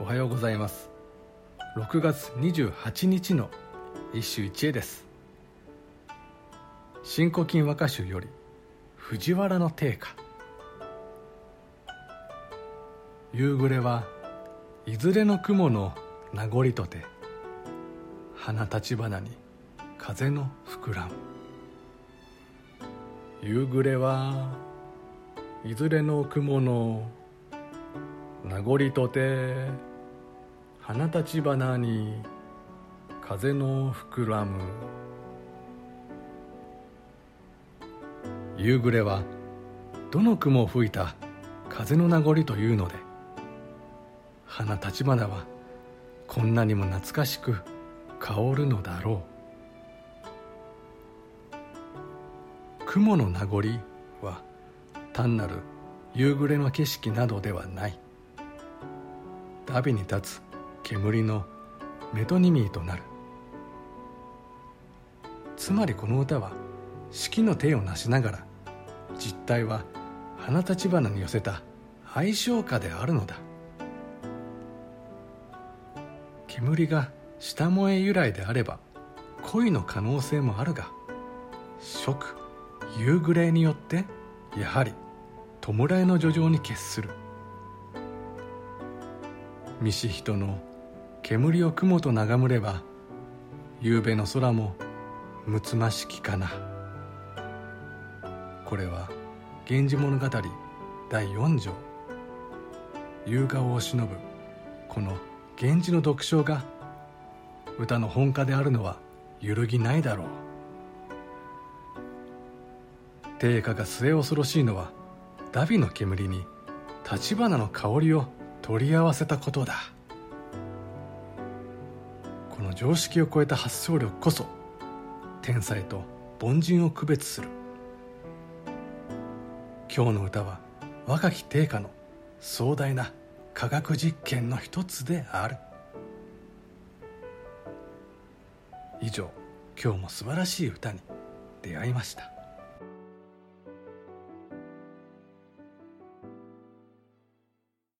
おはようございます。6月28日の一首一会です。新古今和歌集より藤原の定家。夕暮れはいずれの雲の名残とて花立ち花に風の膨らむ。夕暮れはいずれの雲の名残とて花立ち花に風の膨らむ。夕暮れはどの雲を吹いた風の名残というので花立ち花はこんなにも懐かしく香るのだろう。雲の名残は単なる夕暮れの景色などではない。ダビに立つ煙のメトニミーとなる。つまりこの歌は四季の手をなしながら実態は花立花に寄せた相性歌であるのだ。煙が下燃え由来であれば恋の可能性もあるが食夕暮れによってやはり弔いの叙情に決する。見し人の煙を雲と眺むれば夕べの空もむつましきかな。これは「源氏物語」第4条。夕顔を忍ぶこの源氏の読書が歌の本家であるのは揺るぎないだろう。定家が末恐ろしいのはダビの煙に橘の香りを取り合わせたことだ。この常識を超えた発想力こそ天才と凡人を区別する。今日の歌は若き定家の壮大な科学実験の一つである。以上今日も素晴らしい歌に出会いました。